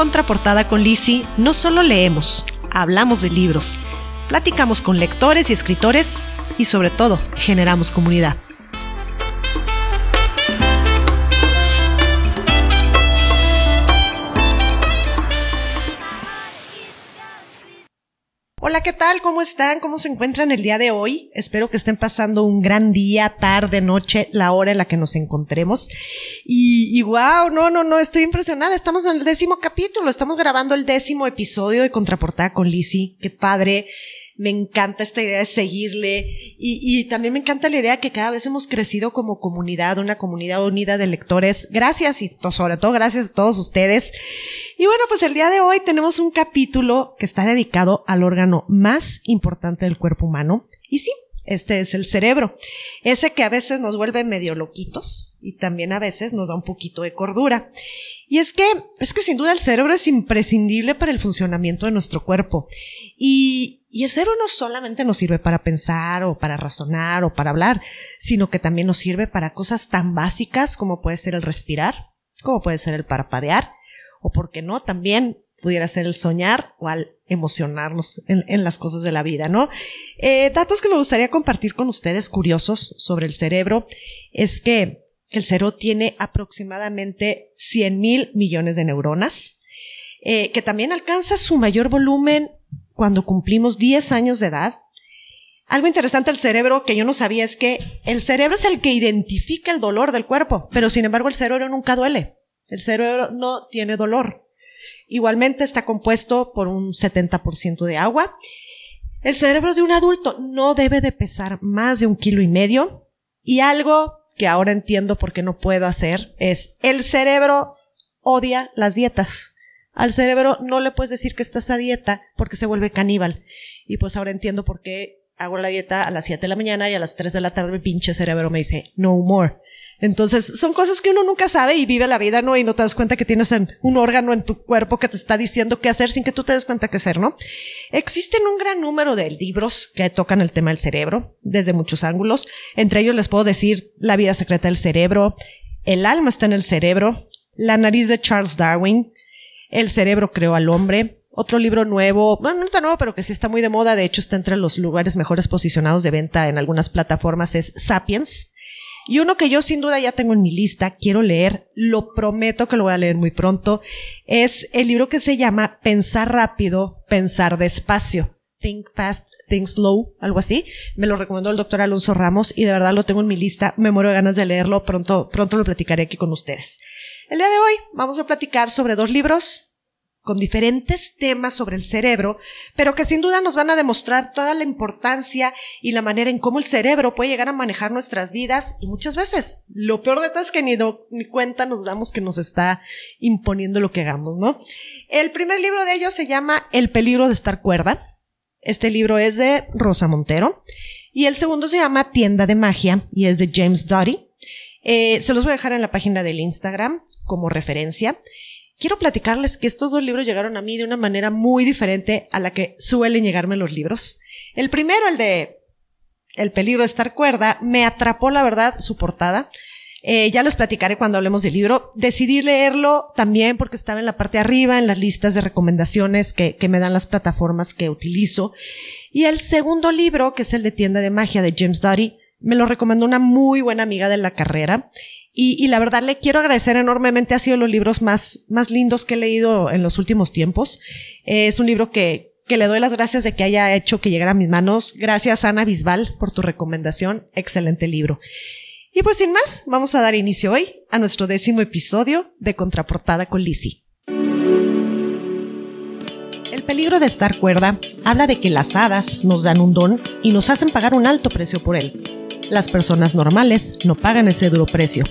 Contraportada con Lisi no solo leemos, hablamos de libros, platicamos con lectores y escritores y sobre todo generamos comunidad. Hola, ¿qué tal? ¿Cómo están? ¿Cómo se encuentran el día de hoy? Espero que estén pasando un gran día, tarde, noche, la hora en la que nos encontremos. Y, y wow, no, no, no, estoy impresionada. Estamos en el décimo capítulo, estamos grabando el décimo episodio de Contraportada con Lizzie. Qué padre me encanta esta idea de seguirle y, y, también me encanta la idea que cada vez hemos crecido como comunidad, una comunidad unida de lectores. Gracias y sobre todo gracias a todos ustedes. Y bueno, pues el día de hoy tenemos un capítulo que está dedicado al órgano más importante del cuerpo humano. Y sí, este es el cerebro. Ese que a veces nos vuelve medio loquitos y también a veces nos da un poquito de cordura. Y es que, es que sin duda el cerebro es imprescindible para el funcionamiento de nuestro cuerpo. Y, y el cerebro no solamente nos sirve para pensar o para razonar o para hablar, sino que también nos sirve para cosas tan básicas como puede ser el respirar, como puede ser el parpadear, o por qué no, también pudiera ser el soñar o al emocionarnos en, las cosas de la vida, ¿no? Eh, datos que me gustaría compartir con ustedes curiosos sobre el cerebro es que el cerebro tiene aproximadamente 100 mil millones de neuronas, eh, que también alcanza su mayor volumen cuando cumplimos 10 años de edad. Algo interesante del cerebro que yo no sabía es que el cerebro es el que identifica el dolor del cuerpo, pero sin embargo el cerebro nunca duele. El cerebro no tiene dolor. Igualmente está compuesto por un 70% de agua. El cerebro de un adulto no debe de pesar más de un kilo y medio. Y algo que ahora entiendo por qué no puedo hacer es el cerebro odia las dietas. Al cerebro no le puedes decir que estás a dieta porque se vuelve caníbal. Y pues ahora entiendo por qué hago la dieta a las 7 de la mañana y a las 3 de la tarde mi pinche cerebro me dice no more. Entonces, son cosas que uno nunca sabe y vive la vida, ¿no? Y no te das cuenta que tienes un órgano en tu cuerpo que te está diciendo qué hacer sin que tú te des cuenta qué hacer, ¿no? Existen un gran número de libros que tocan el tema del cerebro desde muchos ángulos. Entre ellos les puedo decir La vida secreta del cerebro, El alma está en el cerebro, La nariz de Charles Darwin, El cerebro creó al hombre, otro libro nuevo, bueno, no tan nuevo, pero que sí está muy de moda, de hecho está entre los lugares mejores posicionados de venta en algunas plataformas, es Sapiens. Y uno que yo sin duda ya tengo en mi lista, quiero leer, lo prometo que lo voy a leer muy pronto, es el libro que se llama Pensar rápido, pensar despacio. Think Fast, Think Slow, algo así. Me lo recomendó el doctor Alonso Ramos y de verdad lo tengo en mi lista. Me muero de ganas de leerlo. Pronto, pronto lo platicaré aquí con ustedes. El día de hoy vamos a platicar sobre dos libros con diferentes temas sobre el cerebro, pero que sin duda nos van a demostrar toda la importancia y la manera en cómo el cerebro puede llegar a manejar nuestras vidas y muchas veces lo peor de todo es que ni, ni cuenta nos damos que nos está imponiendo lo que hagamos, ¿no? El primer libro de ellos se llama El peligro de estar cuerda. Este libro es de Rosa Montero. Y el segundo se llama Tienda de Magia y es de James Doty. Eh, se los voy a dejar en la página del Instagram como referencia quiero platicarles que estos dos libros llegaron a mí de una manera muy diferente a la que suelen llegarme los libros. El primero, el de El peligro de estar cuerda, me atrapó la verdad su portada. Eh, ya les platicaré cuando hablemos del libro. Decidí leerlo también porque estaba en la parte de arriba, en las listas de recomendaciones que, me dan las plataformas que utilizo. Y el segundo libro, que es el de Tienda de Magia de James Doty, me lo recomendó una muy buena amiga de la carrera. Y, la verdad le quiero agradecer enormemente, ha sido los libros más, más lindos que he leído en los últimos tiempos. Eh, es un libro que, que le doy las gracias de que haya hecho que llegara a mis manos. Gracias Ana Bisbal por tu recomendación. Excelente libro. Y pues sin más, vamos a dar inicio hoy a nuestro décimo episodio de Contraportada con Lizzie. El peligro de estar cuerda habla de que las hadas nos dan un don y nos hacen pagar un alto precio por él. Las personas normales no pagan ese duro precio,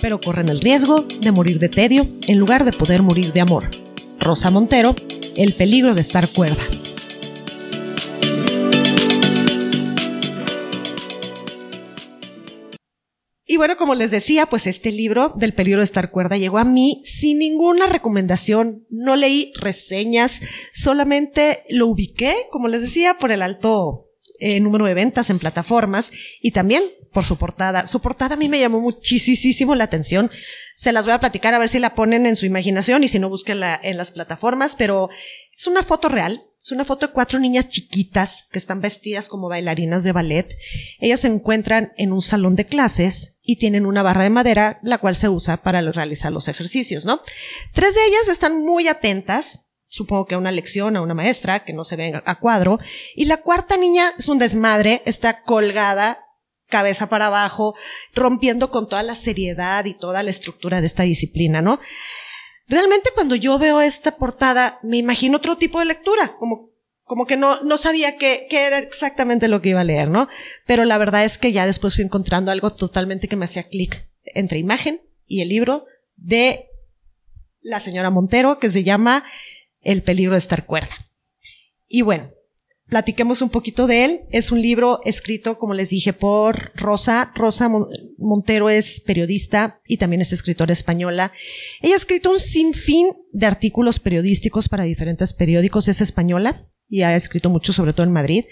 pero corren el riesgo de morir de tedio en lugar de poder morir de amor. Rosa Montero, El peligro de estar cuerda. Y bueno, como les decía, pues este libro del peligro de estar cuerda llegó a mí sin ninguna recomendación. No leí reseñas, solamente lo ubiqué, como les decía, por el alto eh, número de ventas en plataformas y también por su portada. Su portada a mí me llamó muchísimo la atención. Se las voy a platicar a ver si la ponen en su imaginación y si no, búsquenla en las plataformas, pero es una foto real. Es una foto de cuatro niñas chiquitas que están vestidas como bailarinas de ballet. Ellas se encuentran en un salón de clases y tienen una barra de madera, la cual se usa para realizar los ejercicios, ¿no? Tres de ellas están muy atentas, supongo que a una lección, a una maestra, que no se ven a cuadro. Y la cuarta niña es un desmadre, está colgada cabeza para abajo, rompiendo con toda la seriedad y toda la estructura de esta disciplina, ¿no? Realmente cuando yo veo esta portada, me imagino otro tipo de lectura, como, como que no, no sabía qué, qué era exactamente lo que iba a leer, ¿no? Pero la verdad es que ya después fui encontrando algo totalmente que me hacía clic entre imagen y el libro de la señora Montero, que se llama El peligro de estar cuerda. Y bueno, platiquemos un poquito de él. Es un libro escrito, como les dije, por Rosa. Rosa Montero es periodista y también es escritora española. Ella ha escrito un sinfín de artículos periodísticos para diferentes periódicos. Es española y ha escrito mucho, sobre todo en Madrid.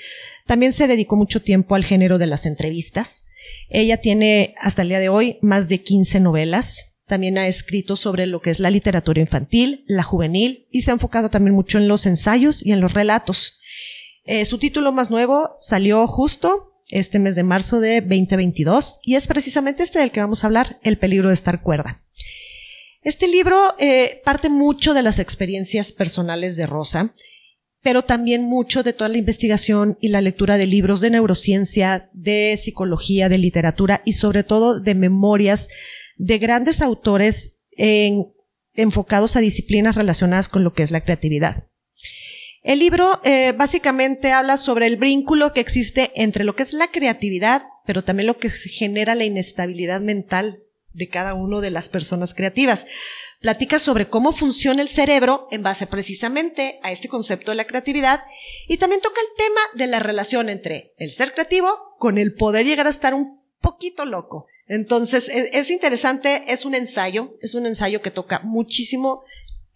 También se dedicó mucho tiempo al género de las entrevistas. Ella tiene hasta el día de hoy más de 15 novelas. También ha escrito sobre lo que es la literatura infantil, la juvenil y se ha enfocado también mucho en los ensayos y en los relatos. Eh, su título más nuevo salió justo este mes de marzo de 2022 y es precisamente este del que vamos a hablar, El peligro de estar cuerda. Este libro eh, parte mucho de las experiencias personales de Rosa, pero también mucho de toda la investigación y la lectura de libros de neurociencia, de psicología, de literatura y sobre todo de memorias de grandes autores enfocados a disciplinas relacionadas con lo que es la creatividad. El libro eh, básicamente habla sobre el vínculo que existe entre lo que es la creatividad, pero también lo que genera la inestabilidad mental de cada una de las personas creativas. Platica sobre cómo funciona el cerebro en base precisamente a este concepto de la creatividad y también toca el tema de la relación entre el ser creativo con el poder llegar a estar un poquito loco. Entonces, es, es interesante, es un ensayo, es un ensayo que toca muchísimo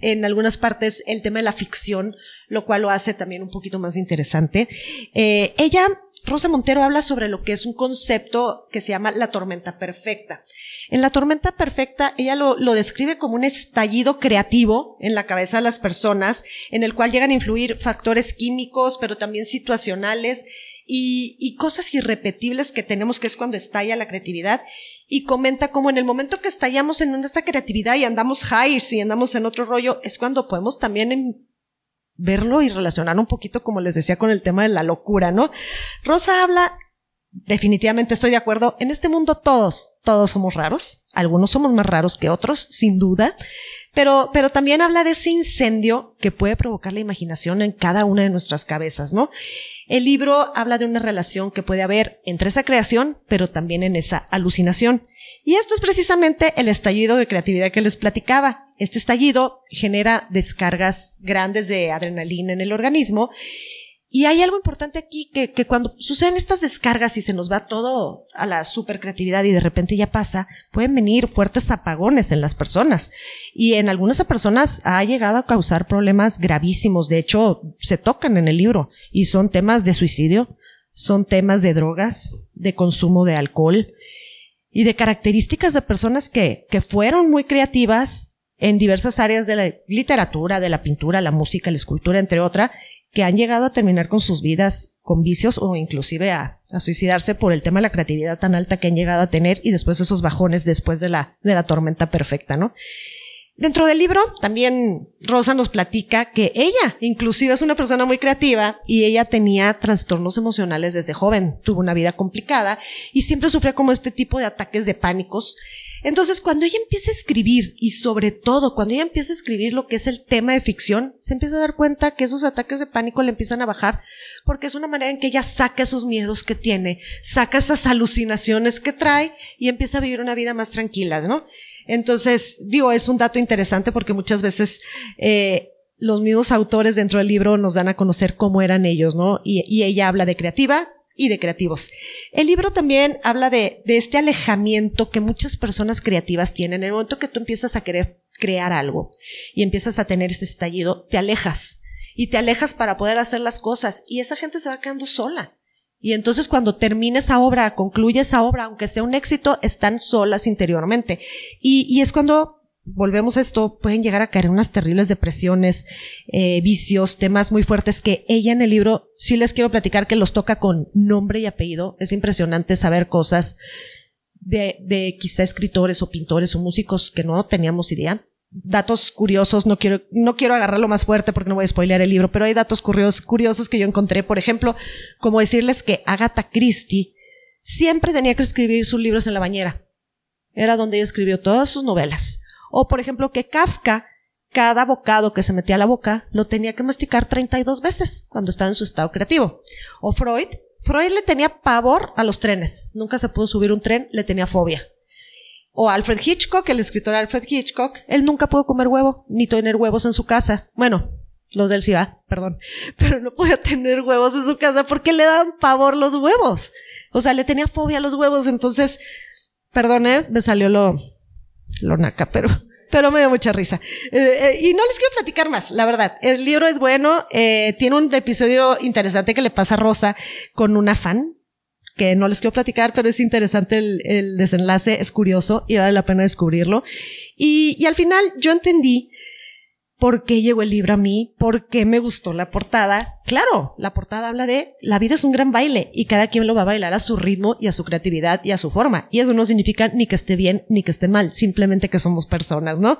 en algunas partes el tema de la ficción, lo cual lo hace también un poquito más interesante. Eh, ella, Rosa Montero, habla sobre lo que es un concepto que se llama la tormenta perfecta. En la tormenta perfecta, ella lo, lo describe como un estallido creativo en la cabeza de las personas, en el cual llegan a influir factores químicos, pero también situacionales, y, y, cosas irrepetibles que tenemos, que es cuando estalla la creatividad. Y comenta como en el momento que estallamos en nuestra creatividad y andamos high y andamos en otro rollo, es cuando podemos también verlo y relacionar un poquito, como les decía, con el tema de la locura, ¿no? Rosa habla, definitivamente estoy de acuerdo, en este mundo todos, todos somos raros, algunos somos más raros que otros, sin duda, pero, pero también habla de ese incendio que puede provocar la imaginación en cada una de nuestras cabezas, ¿no? El libro habla de una relación que puede haber entre esa creación, pero también en esa alucinación. Y esto es precisamente el estallido de creatividad que les platicaba. Este estallido genera descargas grandes de adrenalina en el organismo. Y hay algo importante aquí que, que cuando suceden estas descargas y se nos va todo a la super creatividad y de repente ya pasa, pueden venir fuertes apagones en las personas. Y en algunas personas ha llegado a causar problemas gravísimos. De hecho, se tocan en el libro y son temas de suicidio, son temas de drogas, de consumo de alcohol, y de características de personas que, que fueron muy creativas en diversas áreas de la literatura, de la pintura, la música, la escultura, entre otras, que han llegado a terminar con sus vidas con vicios o inclusive a, a, suicidarse por el tema de la creatividad tan alta que han llegado a tener y después esos bajones después de la, de la tormenta perfecta, ¿no? Dentro del libro también Rosa nos platica que ella inclusive es una persona muy creativa y ella tenía trastornos emocionales desde joven, tuvo una vida complicada y siempre sufría como este tipo de ataques de pánicos. Entonces cuando ella empieza a escribir y sobre todo cuando ella empieza a escribir lo que es el tema de ficción, se empieza a dar cuenta que esos ataques de pánico le empiezan a bajar porque es una manera en que ella saca esos miedos que tiene, saca esas alucinaciones que trae y empieza a vivir una vida más tranquila, ¿no? Entonces, digo, es un dato interesante porque muchas veces eh, los mismos autores dentro del libro nos dan a conocer cómo eran ellos, ¿no? Y, y ella habla de creativa y de creativos. El libro también habla de, de este alejamiento que muchas personas creativas tienen. En el momento que tú empiezas a querer crear algo y empiezas a tener ese estallido, te alejas y te alejas para poder hacer las cosas y esa gente se va quedando sola Y entonces cuando termine esa obra, concluye esa obra, aunque sea un éxito, están solas interiormente. Y, es cuando volvemos a esto, pueden llegar a caer unas terribles depresiones, eh, vicios, temas muy fuertes que ella en el libro sí les quiero platicar que los toca con nombre y apellido. Es impresionante saber cosas de, de quizá escritores o pintores o músicos que no teníamos idea. Datos curiosos, no quiero, no quiero agarrarlo más fuerte porque no voy a spoilear el libro, pero hay datos curiosos, curiosos que yo encontré. Por ejemplo, como decirles que Agatha Christie siempre tenía que escribir sus libros en la bañera. Era donde ella escribió todas sus novelas o, por ejemplo, que Kafka, cada bocado que se metía a la boca, lo tenía que masticar 32 veces cuando estaba en su estado creativo. O Freud, Freud le tenía pavor a los trenes. Nunca se pudo subir un tren, le tenía fobia. O Alfred Hitchcock, el escritor Alfred Hitchcock, él nunca pudo comer huevo, ni tener huevos en su casa. Bueno, los del SIVA, perdón. Pero no podía tener huevos en su casa porque le daban pavor los huevos. O sea, le tenía fobia a los huevos. Entonces, perdone, me salió lo, lo naca, pero, pero me dio mucha risa. Eh, eh, y no les quiero platicar más, la verdad. El libro es bueno, eh, tiene un episodio interesante que le pasa a Rosa con una fan, que no les quiero platicar, pero es interesante el, el desenlace, es curioso y vale la pena descubrirlo. Y, y al final yo entendí por qué llegó el libro a mí, por qué me gustó la portada. Claro, la portada habla de la vida es un gran baile y cada quien lo va a bailar a su ritmo y a su creatividad y a su forma. Y eso no significa ni que esté bien ni que esté mal, simplemente que somos personas, ¿no?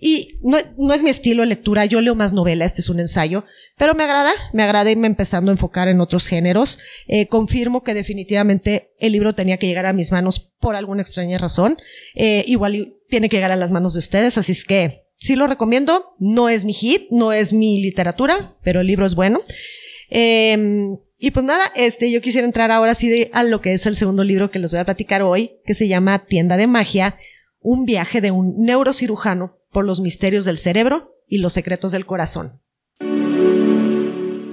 Y no, no es mi estilo de lectura, yo leo más novela, este es un ensayo, pero me agrada, me agrada irme empezando a enfocar en otros géneros. Eh, confirmo que definitivamente el libro tenía que llegar a mis manos por alguna extraña razón. Eh, igual tiene que llegar a las manos de ustedes, así es que sí lo recomiendo. No es mi hit, no es mi literatura, pero el libro es bueno. Em, y pues nada, este, yo quisiera entrar ahora sí a lo que es el segundo libro que les voy a platicar hoy, que se llama Tienda de Magia, un viaje de un neurocirujano por los misterios del cerebro y los secretos del corazón.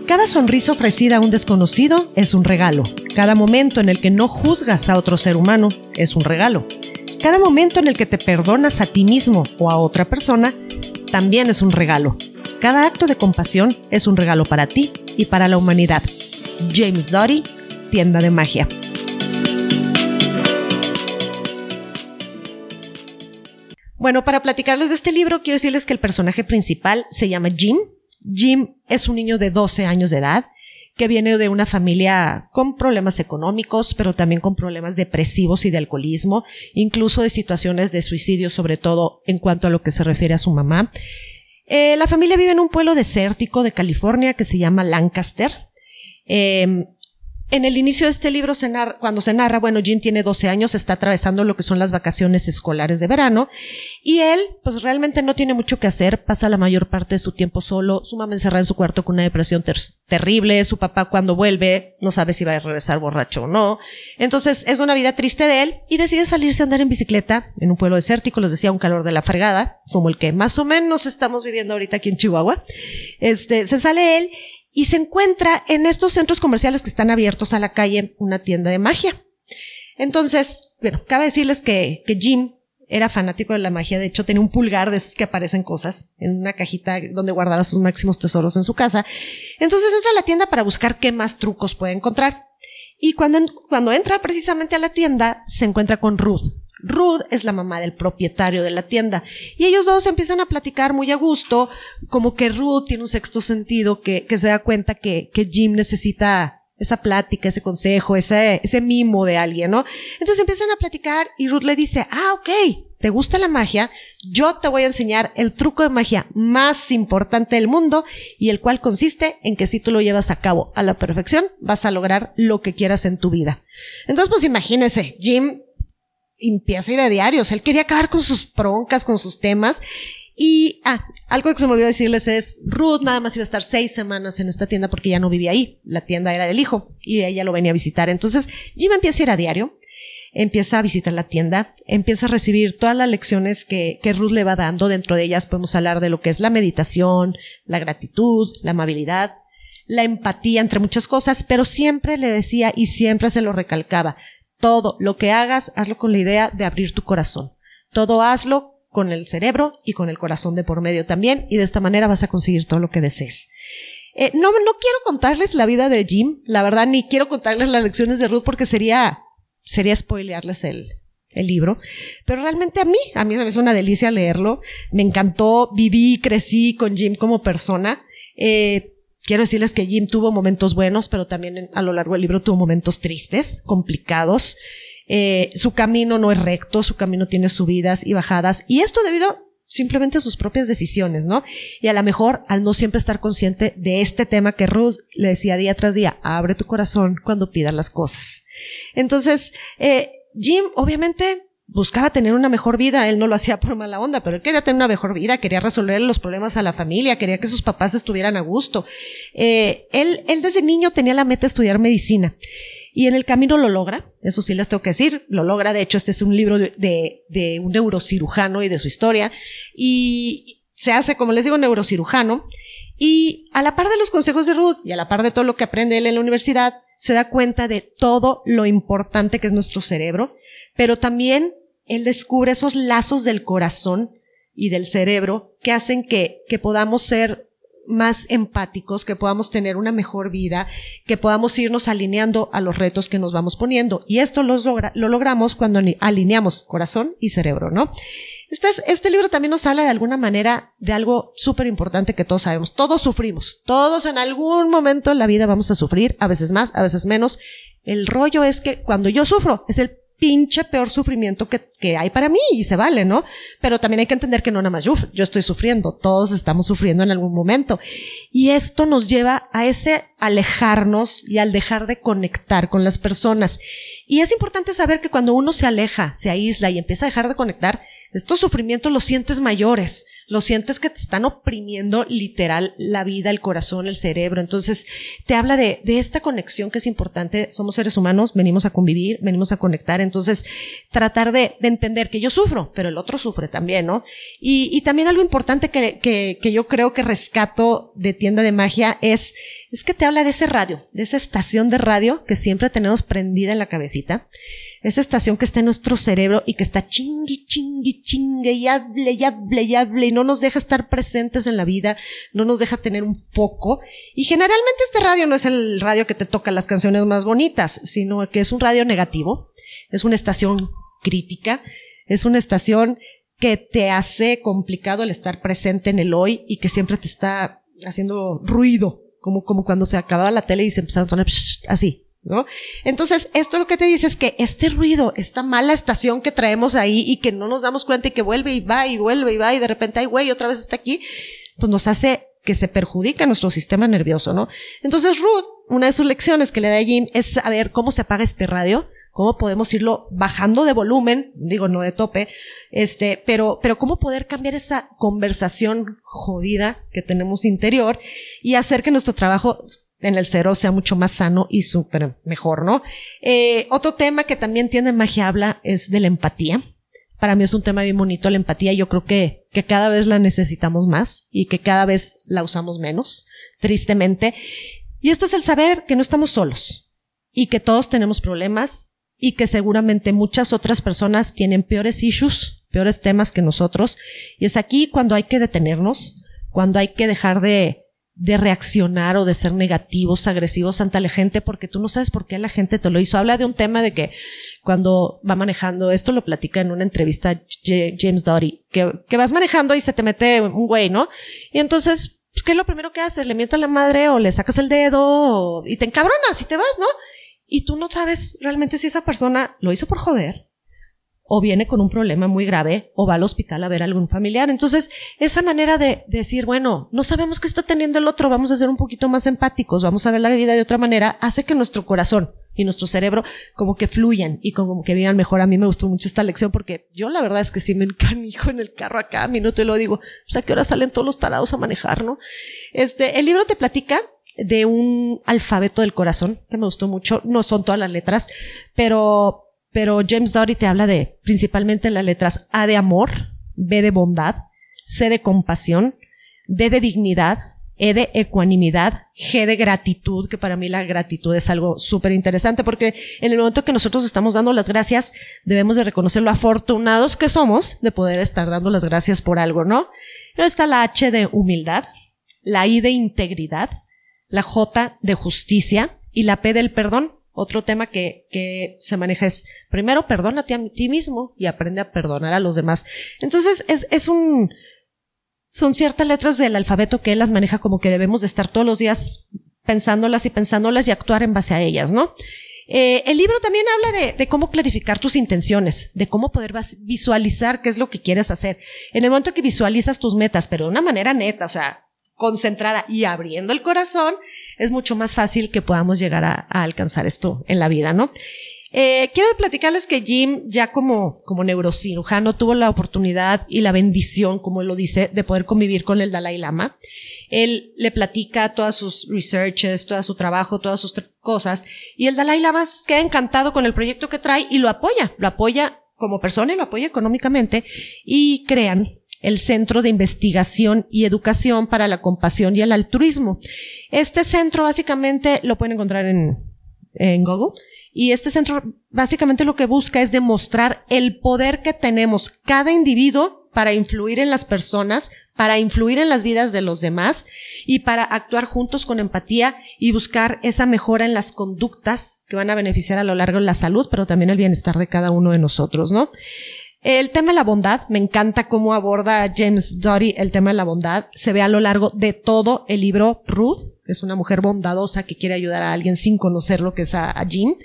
Cada sonrisa ofrecida a un desconocido es un regalo. Cada momento en el que no juzgas a otro ser humano es un regalo. Cada momento en el que te perdonas a ti mismo o a otra persona también es un regalo. Cada acto de compasión es un regalo para ti y para la humanidad. James Doty, Tienda de Magia. Bueno, para platicarles de este libro, quiero decirles que el personaje principal se llama Jim. Jim es un niño de 12 años de edad que viene de una familia con problemas económicos, pero también con problemas depresivos y de alcoholismo, incluso de situaciones de suicidio, sobre todo en cuanto a lo que se refiere a su mamá. Eh, la familia vive en un pueblo desértico de California que se llama Lancaster. Eh, en el inicio de este libro, se narra, cuando se narra, bueno, Jim tiene 12 años, está atravesando lo que son las vacaciones escolares de verano, y él, pues realmente no tiene mucho que hacer, pasa la mayor parte de su tiempo solo, su mamá encerrada en su cuarto con una depresión terrible, su papá cuando vuelve no sabe si va a regresar borracho o no. Entonces, es una vida triste de él, y decide salirse a andar en bicicleta en un pueblo desértico, les decía, un calor de la fregada, como el que más o menos estamos viviendo ahorita aquí en Chihuahua. Este, se sale él, y se encuentra en estos centros comerciales que están abiertos a la calle una tienda de magia. Entonces, bueno, cabe decirles que, que Jim era fanático de la magia, de hecho tenía un pulgar de esos que aparecen cosas en una cajita donde guardaba sus máximos tesoros en su casa. Entonces entra a la tienda para buscar qué más trucos puede encontrar. Y cuando, cuando entra precisamente a la tienda, se encuentra con Ruth, Ruth es la mamá del propietario de la tienda. Y ellos dos empiezan a platicar muy a gusto, como que Ruth tiene un sexto sentido, que, que se da cuenta que, que Jim necesita esa plática, ese consejo, ese, ese mimo de alguien, ¿no? Entonces empiezan a platicar y Ruth le dice, ah, ok, ¿te gusta la magia? Yo te voy a enseñar el truco de magia más importante del mundo y el cual consiste en que si tú lo llevas a cabo a la perfección, vas a lograr lo que quieras en tu vida. Entonces, pues imagínense, Jim empieza a ir a diarios. Él quería acabar con sus broncas, con sus temas. Y, ah, algo que se me olvidó decirles es, Ruth nada más iba a estar seis semanas en esta tienda porque ya no vivía ahí. La tienda era del hijo y ella lo venía a visitar. Entonces, Jim empieza a ir a diario, empieza a visitar la tienda, empieza a recibir todas las lecciones que, que Ruth le va dando. Dentro de ellas podemos hablar de lo que es la meditación, la gratitud, la amabilidad, la empatía, entre muchas cosas, pero siempre le decía y siempre se lo recalcaba, todo lo que hagas, hazlo con la idea de abrir tu corazón. Todo hazlo con el cerebro y con el corazón de por medio también, y de esta manera vas a conseguir todo lo que desees. Eh, no, no quiero contarles la vida de Jim, la verdad, ni quiero contarles las lecciones de Ruth porque sería, sería spoilearles el, el libro. Pero realmente a mí, a mí me es una delicia leerlo. Me encantó, viví, crecí con Jim como persona. Eh, quiero decirles que Jim tuvo momentos buenos, pero también a lo largo del libro tuvo momentos tristes, complicados. Eh, su camino no es recto, su camino tiene subidas y bajadas. Y esto debido simplemente a sus propias decisiones, ¿no? Y a lo mejor al no siempre estar consciente de este tema que Ruth le decía día tras día, abre tu corazón cuando pidas las cosas. Entonces, eh, Jim obviamente buscaba tener una mejor vida, él no lo hacía por mala onda, pero él quería tener una mejor vida, quería resolver los problemas a la familia, quería que sus papás estuvieran a gusto. Eh, él, él desde niño tenía la meta de estudiar medicina. Y en el camino lo logra, eso sí les tengo que decir, lo logra, de hecho este es un libro de, de, un neurocirujano y de su historia, y se hace, como les digo, neurocirujano, y a la par de los consejos de Ruth y a la par de todo lo que aprende él en la universidad, se da cuenta de todo lo importante que es nuestro cerebro, pero también él descubre esos lazos del corazón y del cerebro que hacen que, que podamos ser más empáticos, que podamos tener una mejor vida, que podamos irnos alineando a los retos que nos vamos poniendo. Y esto lo, lo logramos cuando alineamos corazón y cerebro, ¿no? Este, este libro también nos habla de alguna manera de algo súper importante que todos sabemos. Todos sufrimos. Todos en algún momento en la vida vamos a sufrir, a veces más, a veces menos. El rollo es que cuando yo sufro es el pinche peor sufrimiento que, que, hay para mí y se vale, ¿no? Pero también hay que entender que no nada más yo, yo estoy sufriendo, todos estamos sufriendo en algún momento. Y esto nos lleva a ese alejarnos y al dejar de conectar con las personas. Y es importante saber que cuando uno se aleja, se aísla y empieza a dejar de conectar, estos sufrimientos los sientes mayores, los sientes que te están oprimiendo literal la vida, el corazón, el cerebro. Entonces, te habla de, de esta conexión que es importante. Somos seres humanos, venimos a convivir, venimos a conectar. Entonces, tratar de, de entender que yo sufro, pero el otro sufre también, ¿no? Y, y también algo importante que, que, que yo creo que rescato de tienda de magia es es que te habla de ese radio, de esa estación de radio que siempre tenemos prendida en la cabecita, esa estación que está en nuestro cerebro y que está chingui, chingui, chingue y hable y hable y hable y no nos deja estar presentes en la vida, no nos deja tener un poco. Y generalmente este radio no es el radio que te toca las canciones más bonitas, sino que es un radio negativo, es una estación crítica, es una estación que te hace complicado el estar presente en el hoy y que siempre te está haciendo ruido como, como cuando se acababa la tele y se empezaron a sonar así, ¿no? Entonces, esto lo que te dice es que este ruido, esta mala estación que traemos ahí y que no nos damos cuenta y que vuelve y va y vuelve y va y de repente, ay, güey, otra vez está aquí, pues nos hace que se perjudica nuestro sistema nervioso, ¿no? Entonces, Ruth, una de sus lecciones que le da Jim es saber cómo se apaga este radio, cómo podemos irlo bajando de volumen, digo, no de tope, este, pero, pero cómo poder cambiar esa conversación jodida que tenemos interior y hacer que nuestro trabajo en el cero sea mucho más sano y súper mejor, ¿no? Eh, otro tema que también tiene magia habla es de la empatía. Para mí es un tema bien bonito la empatía. Yo creo que, que cada vez la necesitamos más y que cada vez la usamos menos, tristemente. Y esto es el saber que no estamos solos y que todos tenemos problemas y que seguramente muchas otras personas tienen peores issues, peores temas que nosotros. Y es aquí cuando hay que detenernos, cuando hay que dejar de, de reaccionar o de ser negativos, agresivos ante la gente, porque tú no sabes por qué la gente te lo hizo. Habla de un tema de que cuando va manejando, esto lo platica en una entrevista James Doty, que, que vas manejando y se te mete un güey, ¿no? Y entonces, pues, ¿qué es lo primero que haces? ¿Le mientas la madre o le sacas el dedo y te encabronas y te vas, ¿no? y tú no sabes realmente si esa persona lo hizo por joder o viene con un problema muy grave o va al hospital a ver a algún familiar. Entonces, esa manera de, decir, bueno, no sabemos qué está teniendo el otro, vamos a ser un poquito más empáticos, vamos a ver la vida de otra manera, hace que nuestro corazón y nuestro cerebro como que fluyan y como que vivan mejor. A mí me gustó mucho esta lección porque yo la verdad es que sí me encanijo en el carro a cada minuto y lo digo, o sea, ¿qué hora salen todos los tarados a manejar, no? Este, el libro te platica de un alfabeto del corazón, que me gustó mucho. No son todas las letras, pero, pero James Dory te habla de principalmente las letras A de amor, B de bondad, C de compasión, D de dignidad, E de ecuanimidad, G de gratitud, que para mí la gratitud es algo súper interesante porque en el momento que nosotros estamos dando las gracias, debemos de reconocer lo afortunados que somos de poder estar dando las gracias por algo, ¿no? Luego está la H de humildad, la I de integridad, la J de justicia y la P del perdón. Otro tema que, que se maneja es, primero, perdónate a ti mismo y aprende a perdonar a los demás. Entonces, es, es un, son ciertas letras del alfabeto que él las maneja como que debemos de estar todos los días pensándolas y pensándolas y actuar en base a ellas, ¿no? Eh, el libro también habla de, de, cómo clarificar tus intenciones, de cómo poder visualizar qué es lo que quieres hacer. En el momento que visualizas tus metas, pero de una manera neta, o sea, concentrada y abriendo el corazón, es mucho más fácil que podamos llegar a, alcanzar esto en la vida, ¿no? Eh, quiero platicarles que Jim, ya como, como neurocirujano, tuvo la oportunidad y la bendición, como él lo dice, de poder convivir con el Dalai Lama. Él le platica todas sus researches, todo su trabajo, todas sus cosas, y el Dalai Lama queda encantado con el proyecto que trae y lo apoya, lo apoya como persona y lo apoya económicamente, y crean el Centro de Investigación y Educación para la Compasión y el Altruismo. Este centro básicamente lo pueden encontrar en, Google. Y este centro básicamente lo que busca es demostrar el poder que tenemos cada individuo para influir en las personas, para influir en las vidas de los demás y para actuar juntos con empatía y buscar esa mejora en las conductas que van a beneficiar a lo largo de la salud, pero también el bienestar de cada uno de nosotros, ¿no? El tema de la bondad, me encanta cómo aborda James Doty el tema de la bondad. Se ve a lo largo de todo el libro Ruth, es una mujer bondadosa que quiere ayudar a alguien sin conocer lo que es a, Jim.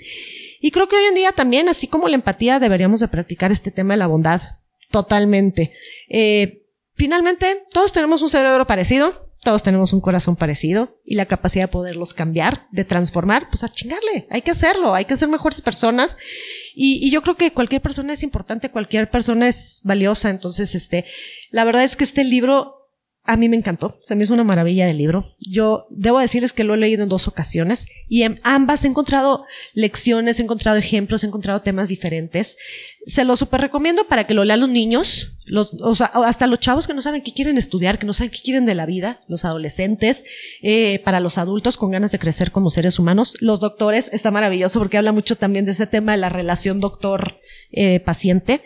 Y creo que hoy en día también, así como la empatía, deberíamos de practicar este tema de la bondad. Totalmente. Eh, finalmente, todos tenemos un cerebro parecido, todos tenemos un corazón parecido y la capacidad de poderlos cambiar, de transformar, pues a chingarle, hay que hacerlo, hay que ser mejores personas y, y, yo creo que cualquier persona es importante, cualquier persona es valiosa. Entonces, este, la verdad es que este libro a mí me encantó, se me hizo una maravilla del libro. Yo debo decirles que lo he leído en dos ocasiones y en ambas he encontrado lecciones, he encontrado ejemplos, he encontrado temas diferentes. Se lo super recomiendo para que lo lean los niños, los, o sea, hasta los chavos que no saben qué quieren estudiar, que no saben qué quieren de la vida, los adolescentes, eh, para los adultos con ganas de crecer como seres humanos. Los doctores, está maravilloso porque habla mucho también de ese tema de la relación doctor eh, paciente.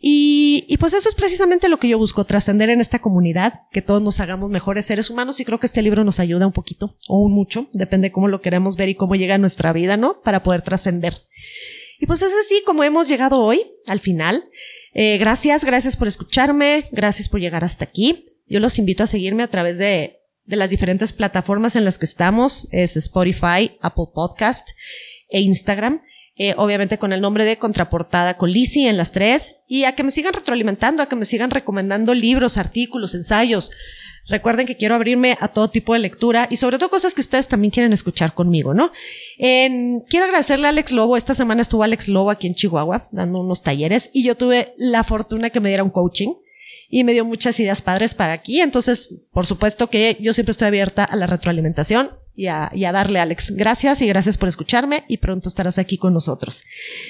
Y, y, pues eso es precisamente lo que yo busco, trascender en esta comunidad, que todos nos hagamos mejores seres humanos y creo que este libro nos ayuda un poquito o un mucho, depende cómo lo queremos ver y cómo llega a nuestra vida, ¿no? Para poder trascender. Y pues es así como hemos llegado hoy, al final. Eh, gracias, gracias por escucharme, gracias por llegar hasta aquí. Yo los invito a seguirme a través de, de las diferentes plataformas en las que estamos, es Spotify, Apple Podcast e Instagram. Eh, obviamente con el nombre de Contraportada con Lizzie en las tres, y a que me sigan retroalimentando, a que me sigan recomendando libros, artículos, ensayos. Recuerden que quiero abrirme a todo tipo de lectura y sobre todo cosas que ustedes también quieren escuchar conmigo, ¿no? quiero agradecerle a Alex Lobo. Esta semana estuvo Alex Lobo aquí en Chihuahua dando unos talleres y yo tuve la fortuna que me diera un coaching y me dio muchas ideas padres para aquí. Entonces, por supuesto que yo siempre estoy abierta a la retroalimentación y a, y a, darle, Alex. Gracias y gracias por escucharme y pronto estarás aquí con nosotros.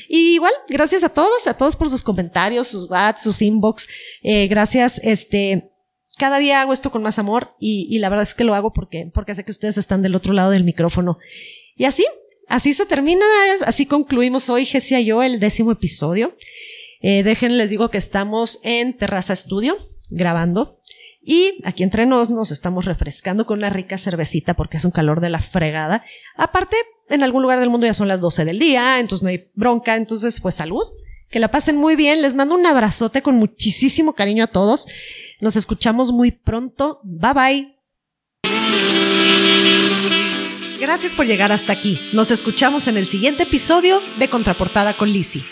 Y igual, gracias a todos, a todos por sus comentarios, sus WhatsApp, sus inbox. Eh, gracias, este, cada día hago esto con más amor y, la verdad es que lo hago porque, porque sé que ustedes están del otro lado del micrófono. Y así, así se termina, así concluimos hoy, Jessia y yo, el décimo episodio. Eh, dejen, les digo que estamos en Terraza Estudio grabando. Y aquí entre nos nos estamos refrescando con una rica cervecita porque es un calor de la fregada. Aparte, en algún lugar del mundo ya son las 12 del día, entonces no hay bronca, entonces pues salud. Que la pasen muy bien. Les mando un abrazote con muchísimo cariño a todos. Nos escuchamos muy pronto. Bye bye. Gracias por llegar hasta aquí. Nos escuchamos en el siguiente episodio de Contraportada con Lizzie.